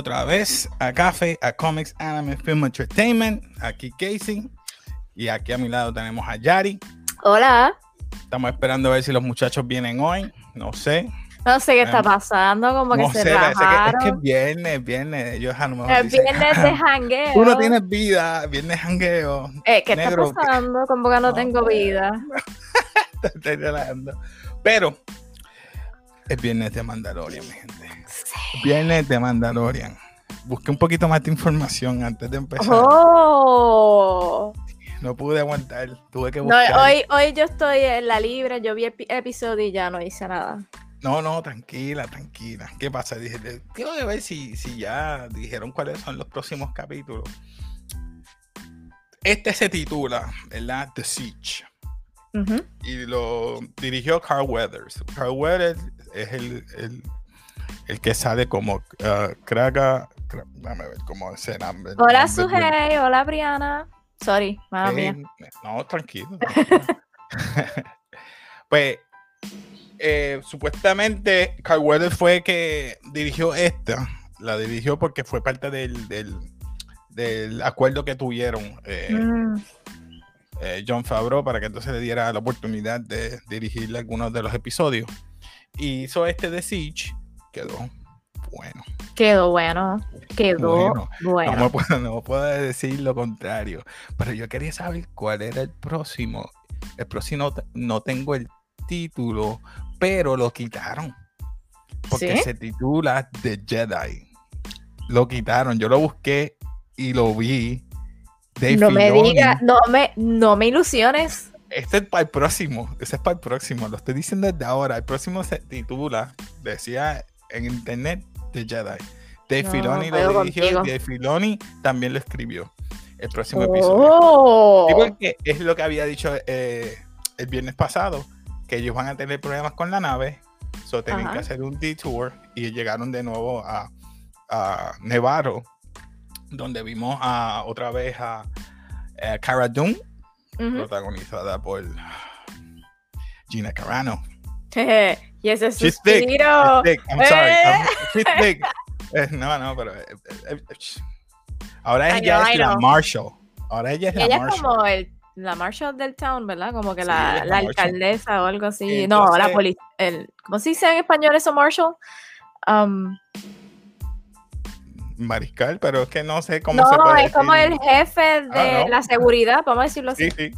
otra vez a Café, a Comics Anime Film Entertainment. Aquí Casey. Y aquí a mi lado tenemos a Yari. Hola. Estamos esperando a ver si los muchachos vienen hoy. No sé. No sé qué está pasando, como que se sé, que, es que es viernes, viernes. Ellos a lo mejor El dicen, viernes "Ah, de jangueo. Tú no tienes vida, viernes jangueo. Eh, ¿Qué negro, está pasando? Como que no No, tengo vida. Pero es viernes de Mandalorian, mi gente. Viernes de Mandalorian. Busqué un poquito más de información antes de empezar. Oh. No pude aguantar. Tuve que No, buscar. hoy, hoy yo estoy en la libre, yo vi el pi- episodio y ya no hice nada. No, no, tranquila, tranquila. ¿Qué pasa? Dije, quiero ver si, si ya dijeron cuáles son los próximos capítulos. Este se titula, ¿verdad? The Siege. Y lo dirigió Carl Weathers. Carl Weathers es el, el, el que sale como uh, Kraga. Kra- Déjame ver cómo llama. el Hola, nombre Sujei. Hola, Briana. Sorry, mala mía. Eh, no, tranquilo. tranquilo. pues, eh, supuestamente, Carl Weathers fue que dirigió esta. La dirigió porque fue parte del, del, del acuerdo que tuvieron eh, Mm, eh, John Favreau para que entonces le diera la oportunidad de dirigirle algunos de los episodios. Y hizo este de Siege, quedó bueno. quedó bueno. Quedó Bueno, bueno. No, puedo, no puedo decir lo contrario. Pero yo quería saber cuál era el próximo. El próximo no tengo el título, pero lo quitaron. Porque ¿Sí? se titula The Jedi. Lo quitaron. Yo lo busqué y lo vi. Dave No me digas, no me, no me ilusiones. Este es para el próximo. Ese es para el próximo. Lo estoy diciendo desde ahora. El próximo se titula, decía en internet, The Jedi. No, Filoni lo dirigió y Dave Filoni también lo escribió. El próximo episodio. Oh. Sí, porque es lo que había dicho eh, el viernes pasado, que ellos van a tener problemas con la nave, so tienen Ajá. que hacer un detour y llegaron de nuevo a, a Nevado, donde vimos a, otra vez a, eh, Cara Dune, protagonizada por Gina Carano. y ese She's thick, suspiro. She's thick, I'm sorry. Eh. I'm- she's thick. Eh, no, no, pero. eh, ahora ella know, es la. Marshall. Ahora ella es la Ella es Marshall. como el, la Marshal del town, ¿verdad? Como que Sí, la, alcaldesa o algo así. No, la policía. ¿Cómo se dice en español eso, Marshal? Um, Mariscal, pero es que no sé cómo no, se puede es como decir. el jefe de Ah, no. la seguridad, vamos a decirlo así. Sí, sí.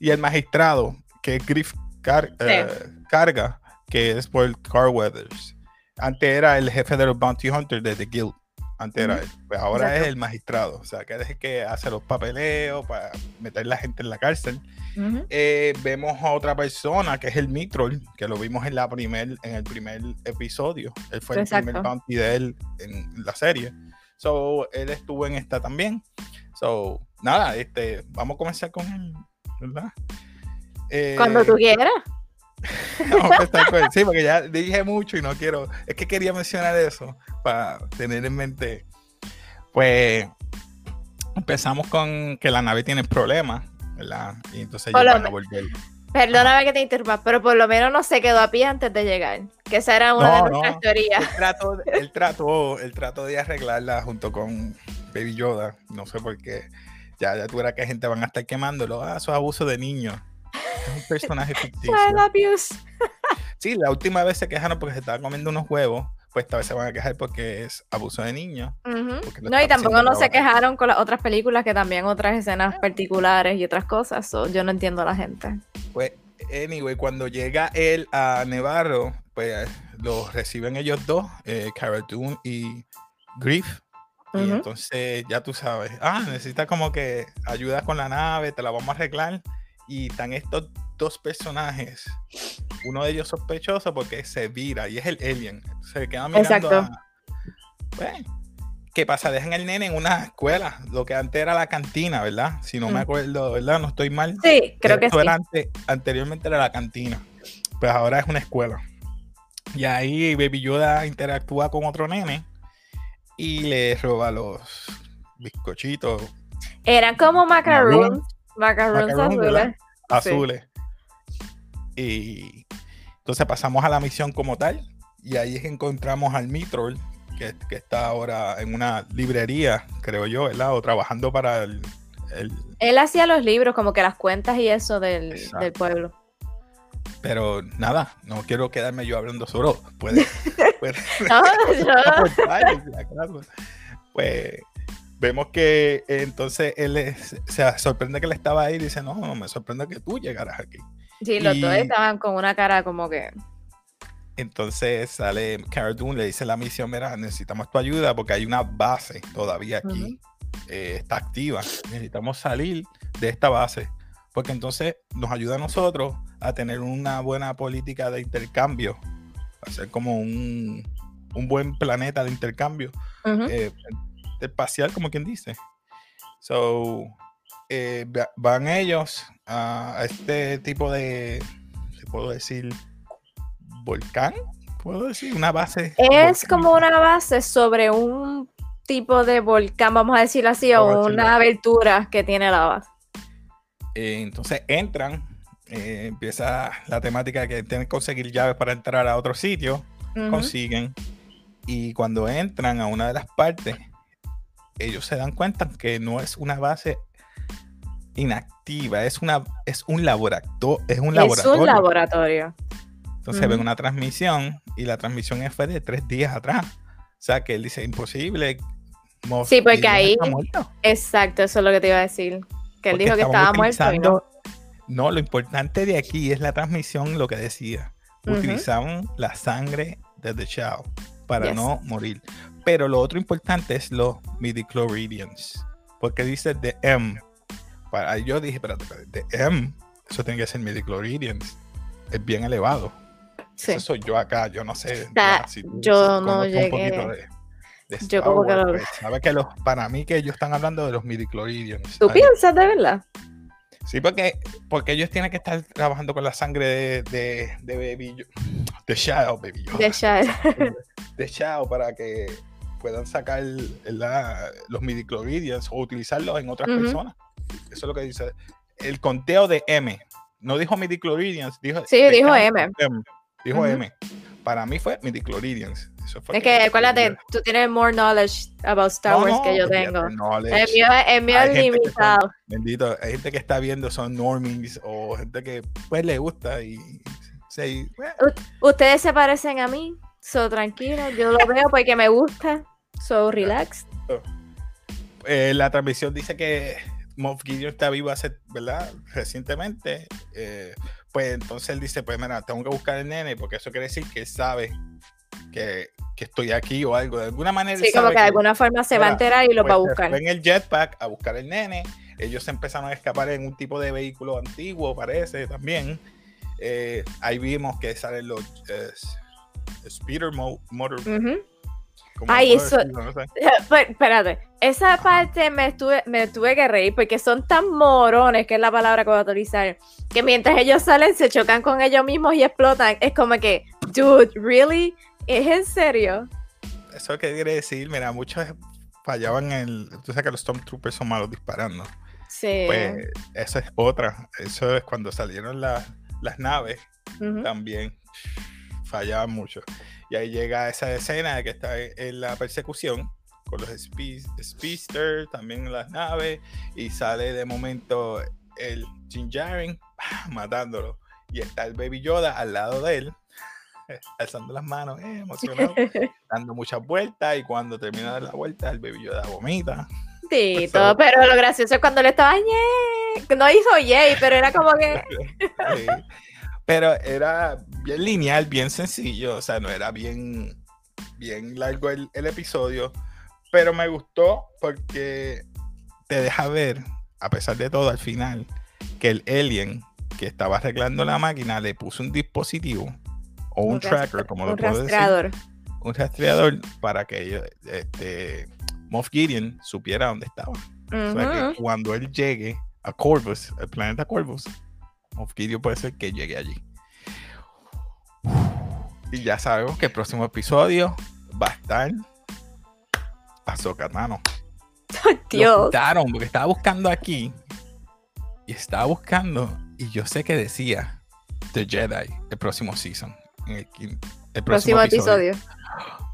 Y el magistrado, que es Griff Car- Carga, que es por Carl Weathers. Antes era el jefe de los Bounty Hunters de The Guild. Antes era él. Pues ahora Exacto. es el magistrado. O sea, que es el que hace los papeleos para meter la gente en la cárcel. Eh, vemos a otra persona que es el Mitrol, que lo vimos en, la primer, en el primer episodio. Él fue el primer bounty de él en la serie. So, él estuvo en esta también. So, nada, este, vamos a comenzar con él, ¿verdad? Eh, Cuando tú quieras. vamos a empezar con él. Sí, porque ya dije mucho y no quiero. Es que quería mencionar eso para tener en mente. Pues empezamos con que la nave tiene problemas, ¿verdad? Y entonces lo van a volver. Perdóname que te interrumpa, pero por lo menos no se quedó a pie antes de llegar. Que esa era una No, de nuestras no. teorías. Él trató, él, trató, él trató de arreglarla junto con Baby Yoda. No sé por qué. Ya, ya tú verás que gente van a estar quemándolo. Ah, eso es abuso de niños. Es un personaje ficticio. Child abuse. Sí, la última vez se quejaron porque se estaba comiendo unos huevos. Pues esta vez se van a quejar porque es abuso de niños. Porque lo No, y tampoco no se quejaron con las otras películas que también otras escenas particulares y otras cosas. so, yo no entiendo a la gente. Pues, anyway, cuando llega él a Nevarro, pues los reciben ellos dos, eh, Dune y Griff. Y Ujú. entonces ya tú sabes, ah, necesitas como que ayuda con la nave, te la vamos a arreglar. Y están estos dos personajes, uno de ellos sospechoso porque se vira y es el alien. Se queda mirando Exacto. a- Pues, ¿Qué pasa? Dejan el nene en una escuela, lo que antes era la cantina, ¿verdad? Si no me Mm. acuerdo, ¿verdad? No estoy mal. Sí, creo que sí. era ante- anteriormente era la cantina, pues ahora es una escuela. Y ahí Baby Yoda interactúa con otro nene y le roba los bizcochitos Eran como macaroons. ¿Verdad? azules. Sí. azules. Y entonces pasamos a la misión como tal. Y ahí es que encontramos al Mitrol, que que, está ahora en una librería, creo yo, ¿verdad? O trabajando para el, el- Él hacía los libros, como que las cuentas y eso del, del pueblo. Pero nada, no quiero quedarme yo hablando solo. Puede, puede No, yo-. Pues vemos que eh, entonces él es- se sorprende que él estaba ahí y dice, no, no, me sorprende que tú llegaras aquí. sí, los dos Y- estaban con una cara como que. Entonces sale Cara Dune, le dice la misión, mira, necesitamos tu ayuda porque hay una base todavía aquí, eh, está activa. Necesitamos salir de esta base porque entonces nos ayuda a nosotros a tener una buena política de intercambio, a ser como un, un buen planeta de intercambio eh, espacial, como quien dice. So, eh, va- van ellos a, a este tipo de, ¿te puedo decir? Volcán, puedo decir, una base. Es como una base sobre un tipo de volcán, vamos a decirlo así, o Vamos una abertura que tiene la base. Eh, entonces entran, eh, empieza la temática que tienen que conseguir llaves para entrar a otro sitio, consiguen, y cuando entran a una de las partes, ellos se dan cuenta que no es una base inactiva, es una es un laboratorio, es un Es laboratorio. un laboratorio. Entonces ven una transmisión y la transmisión fue de tres días atrás. O sea que él dice imposible. Sí, porque ahí- está muerto". Exacto, eso es lo que te iba a decir. Que él Porque dijo que estaba muerto. y no. no, lo importante de aquí es la transmisión, lo que decía. Utilizaban la sangre de The Child para Yes. no morir. Pero lo otro importante es los midichloridians. Porque dice The M. Para, yo dije, espérate, espérate, The M, eso tiene que ser midichloridians. Es bien elevado. Sí. Eso soy yo acá, yo no sé. sea, ya, si tú- yo si no conoces un llegué. poquito de- de Yo como que lo- pues, sabe que los, para mí que ellos están hablando de los midichloridians. ¿Tú Ahí. piensas de verdad? Sí, porque, porque ellos tienen que estar trabajando con la sangre de, de, de Baby de Shao, Baby Yoda, De Shire. de Shao para que puedan sacar la- los midichloridians o utilizarlos en otras Ujú. personas. Eso es lo que dice. El conteo de M. No dijo midichloridians, dijo Sí, dijo M. them. Dijo Ujú. M. Para mí fue midichloridians. Eso fue Es que acuérdate, tú tienes more knowledge about Star No, Wars no, que yo tengo. El mío, el mío es que limitado. Bendito, hay gente que está viendo, son normies o gente que pues le gusta y se, bueno, Ustedes se parecen a mí, so tranquilo, yo lo veo porque me gusta, so relax. eh, la transmisión dice que Moff Gideon está vivo hace, ¿verdad? Recientemente. eh, pues entonces él dice, pues mira, tengo que buscar el nene porque eso quiere decir que él sabe que, que estoy aquí o algo. De alguna manera él Sí, como sabe que de alguna forma se va a enterar y lo va a pues, buscar. En el jetpack a buscar el nene. Ellos se empezaron a escapar en un tipo de vehículo antiguo, parece también. Eh, ahí vimos que salen los speeder mo- motor. Como Ay, eso- decirlo, no sé. Pues, espérate, esa parte me estuve, me tuve que reír porque son tan morones, que es la palabra que voy a utilizar, que mientras ellos salen se chocan con ellos mismos y explotan. Es como que, dude, ¿really? ¿Es en serio? Eso que quiere decir, mira, muchos fallaban en el. Tú sabes que los Stormtroopers son malos disparando. Sí. Pues esa es otra. Eso es cuando salieron las- las naves. También fallaban mucho. Y ahí llega esa escena de que está en- la persecución con los spe- speedsters, también en las naves, y sale de momento el Jin Jaren matándolo. Y está el Baby Yoda al lado de él, alzando las manos, eh, emocionado, dando muchas vueltas, y cuando termina de dar la vuelta, el Baby Yoda vomita. Sí, Pues, todo, pero lo gracioso es cuando le estaba "Ñe", No hizo yay, pero era como que. Pero era bien lineal, bien sencillo, o sea, no era bien, bien largo el, el episodio, pero me gustó porque te deja ver, a pesar de todo, al final, que el alien que estaba arreglando la máquina le puso un dispositivo o un, un tracker, como un lo puedo decir, rastreador. un rastreador para que este, Moff Gideon supiera dónde estaba. O sea que cuando él llegue a Corvus, el planeta Corvus, Gideon puede ser que llegue allí. Y ya sabemos que el próximo episodio va a estar Ahsoka Tano. Lo Dios. quitaron porque estaba buscando aquí y estaba buscando y yo sé que decía The Jedi el próximo season. en el, Próximo episodio.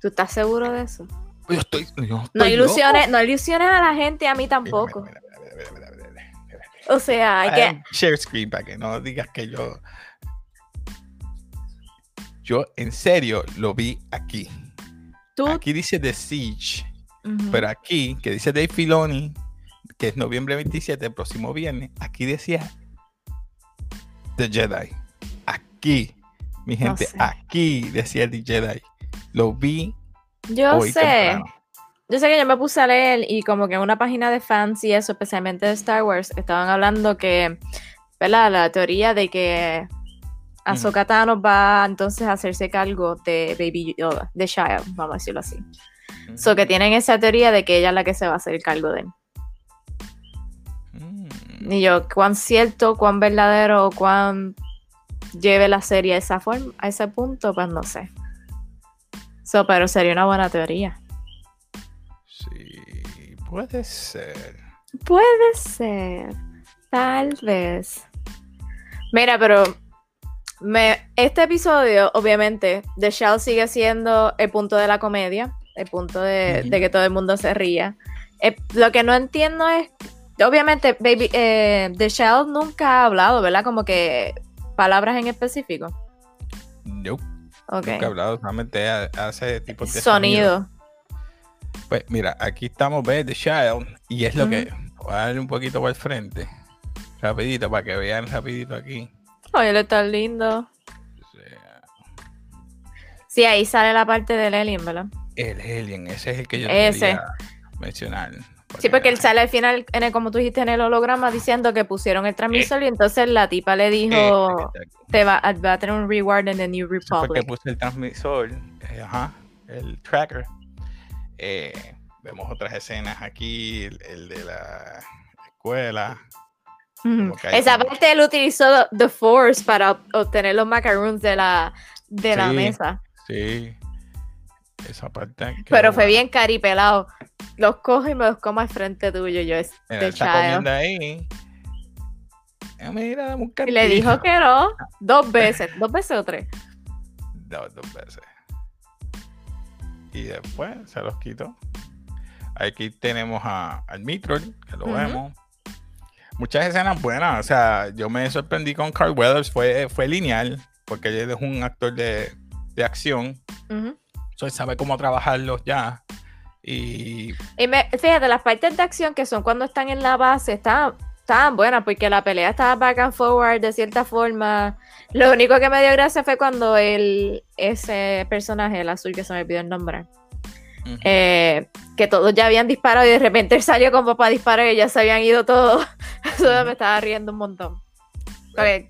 ¿Tú estás seguro de eso? Yo estoy, yo No ilusiones, no ilusiones a la gente, a mí tampoco. Mira, mira, mira, O sea. Ah, Share screen para que no digas que yo. Yo en serio lo vi aquí. Tú. Aquí dice The Siege, pero aquí, que dice Dave Filoni, que es noviembre 27, el próximo viernes, aquí decía The Jedi. Aquí, mi No gente, sé. aquí decía The Jedi. Lo vi Yo hoy sé. temprano. Yo sé que yo me puse a leer y como que en una página de fans y eso, especialmente de Star Wars, estaban hablando que, ¿verdad? La teoría de que Ahsoka Tano va entonces a hacerse cargo de Baby Yoda, de Child, vamos a decirlo así. So que tienen esa teoría de que ella es la que se va a hacer cargo de él. Mm. Y yo, cuán cierto, cuán verdadero, cuán lleve la serie a esa forma, a ese punto, pues no sé. So, pero sería una buena teoría. Puede ser. Puede ser. Tal vez. Mira, pero me, este episodio, obviamente, The Shell sigue siendo el punto de la comedia, el punto de, que todo el mundo se ría. Eh, lo que no entiendo es, obviamente, Baby, eh, The Shell nunca ha hablado, ¿verdad? Como que palabras en específico. Nope, Ok. nunca he hablado, solamente ha- hace tipo de Sonido. Pues mira, aquí estamos, ves, The Child, y es lo que voy a darle un poquito por el frente, rapidito, para que vean rapidito aquí. Oye, él está lindo. O sea, Sí, ahí sale la parte del alien, ¿verdad? el Alien, ese es el que yo Ese. quería mencionar. Sí, porque él sale al final, en el- como tú dijiste en el holograma, diciendo que pusieron el transmisor y entonces la tipa le dijo, Eh, te va, a- va a tener un reward en the New Republic. puse el transmisor, eh, ajá, el tracker. Eh, vemos otras escenas aquí, el, el de la escuela. Esa como- parte él utilizó The Force para ob- obtener los macaroons de la, de la mesa. Sí, esa parte. Pero fue buena. bien caripelado. Los cojo y me los como al frente tuyo. Yo es Mira, está comiendo ahí. Eh, mira, dame un Y le dijo que no. Dos veces. ¿Dos veces o tres? Dos, dos veces. Y después se los quito. Aquí tenemos a, al Mitrol, que lo Ujú. vemos. Muchas escenas buenas. O sea, yo me sorprendí con Carl Weathers. Fue, fue lineal, porque él es un actor de, de acción. Ujú. So, él sabe cómo trabajarlos ya. Y Y me, fíjate, las partes de acción que son cuando están en la base estaban, estaban buenas porque la pelea estaba back and forward de cierta forma. Lo único que me dio gracia fue cuando el, ese personaje, el azul que se me olvidó el nombre, eh, que todos ya habían disparado y de repente él salió como para disparar y ya se habían ido todos. Eso me estaba riendo un montón. Él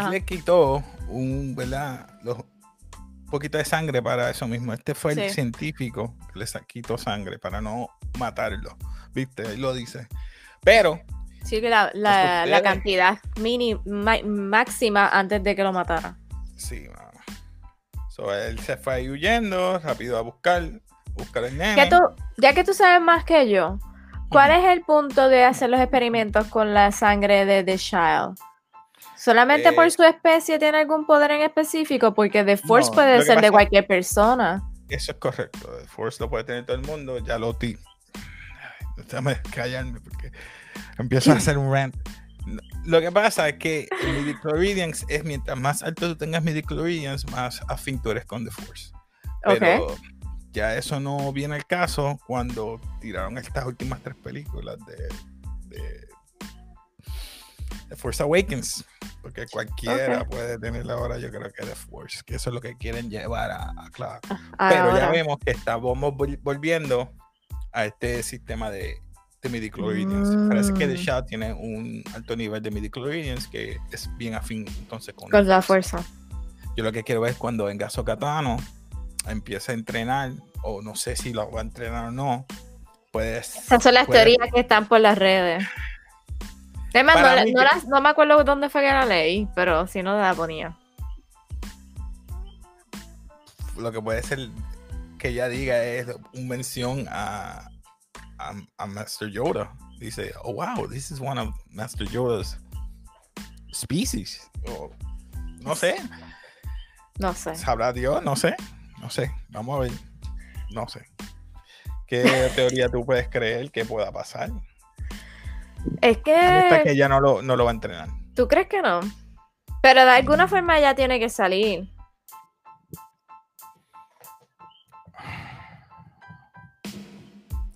ajá. le quitó un, ¿verdad? Los, un poquito de sangre para eso mismo. Este fue el científico que le quitó sangre para no matarlo. ¿Viste? Él lo dice. Pero, Sí, la, la- ustedes- la cantidad mini, ma- máxima antes de que lo matara. sí, mano. So, él se fue ahí huyendo, rápido a buscar, buscar el nene. Tú, ya que tú sabes más que yo, ¿cuál es el punto de hacer los experimentos con la sangre de The Child? ¿Solamente por Eh, su especie tiene algún poder en específico? Porque The Force No, puede ser de cualquier persona. Eso es correcto. El Force lo puede tener todo el mundo. Ya lo Déjame callarme porque empiezo a hacer un rant. Lo que pasa es que midichlorians es mientras más alto tú tengas midichlorians, más afín tú eres con The Force. Pero ya eso no viene al caso cuando tiraron estas últimas tres películas de, de, The Force Awakens. Porque cualquiera puede tener ahora, yo creo que The Force, que eso es lo que quieren llevar a, a Clark. Ah, Pero ya vemos que estamos vol- volviendo a este sistema de, de midichlorians. Parece que The Mm. Shadow tiene un alto nivel de midichlorians que es bien afín entonces con, Con la fuerza. Yo lo que quiero ver es cuando venga Sokatano, empieza a entrenar, o no sé si lo va a entrenar o no. Pues. Esas son las teorías que están por las redes. Además, no, Para la- mí no que- las- no me acuerdo dónde fue que la leí, pero si no la ponía. Lo que puede ser que ella diga es un mención a, a, a Master Yoda. Dice, oh wow, this is one of Master Yoda's species. O, no sé, No sé. sabrá Dios, no sé. no sé, vamos a ver. No sé. ¿Qué teoría tú puedes creer que pueda pasar? Es que. que ella no lo, no lo va a entrenar. ¿Tú crees que no? Pero de alguna forma ya tiene que salir.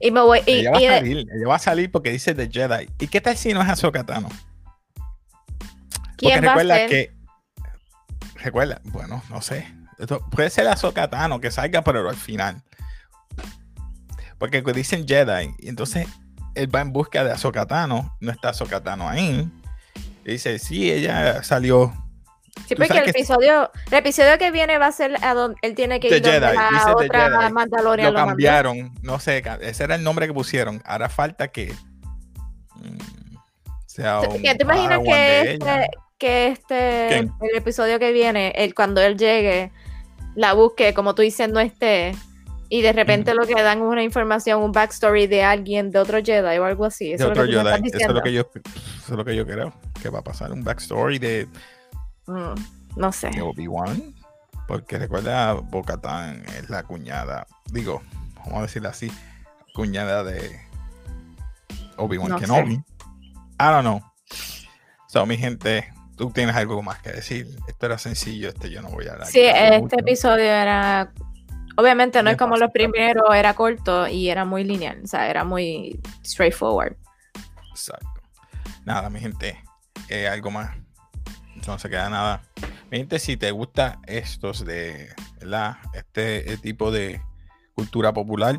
Y me voy. Y, ella va a y salir, ella va a salir porque dice The Jedi. ¿Y qué tal si no es Ahsoka Tano? ¿Quién porque va a recuerda que. Recuerda, bueno, no sé. Esto puede ser Ahsoka Tano que salga, pero al final. Porque dicen Jedi, y entonces él va en busca de Ahsoka Tano, no está Ahsoka Tano ahí. Y dice, sí, ella salió Sí, porque el episodio, el episodio que viene va a ser a donde él tiene que ir donde Jedi, la dice The otra Jedi. Mandalorian lo lo mandó. cambiaron, no sé, ese era el nombre que pusieron. Ahora falta que mm, sea ¿Tú- un ¿Te imaginas Padawan que de este, que este ¿Quién? el episodio que viene, el, cuando él llegue, la busque, como tú dices, no esté, y de repente lo que dan es una información, un backstory de alguien, de otro Jedi o algo así? de Eso es otro lo que Jedi. Eso es lo que yo eso es lo que yo creo que va a pasar un backstory de, Mm, no sé. de Obi-Wan porque recuerda Bo-Katan es la cuñada digo vamos a decirlo así cuñada de Obi-Wan No sé. I don't know so mi gente tú tienes algo más que decir esto era sencillo este yo no voy a dar Sí, este episodio era. Obviamente no es como los primeros, era corto y era muy lineal, o sea, era muy straightforward. Exacto. Nada, mi gente. eh, algo más. No se queda nada. Mi gente, si te gusta estos de, ¿verdad? Este eh, tipo de cultura popular,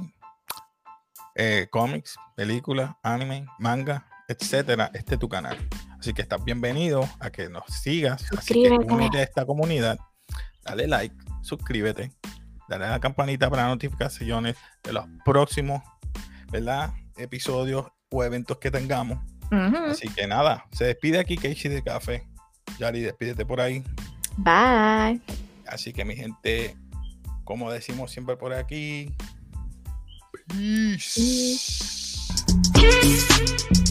eh, cómics, películas, anime, manga, etcétera, este es tu canal. Así que estás bienvenido a que nos sigas. Así que Suscríbete. únete a esta comunidad. Dale like, suscríbete, dale a la campanita para notificaciones de los próximos, ¿verdad? Episodios o eventos que tengamos. Así que nada, se despide aquí Casey de Café. Yari, despídete por ahí. Bye. Así que mi gente, como decimos siempre por aquí. Peace. Peace.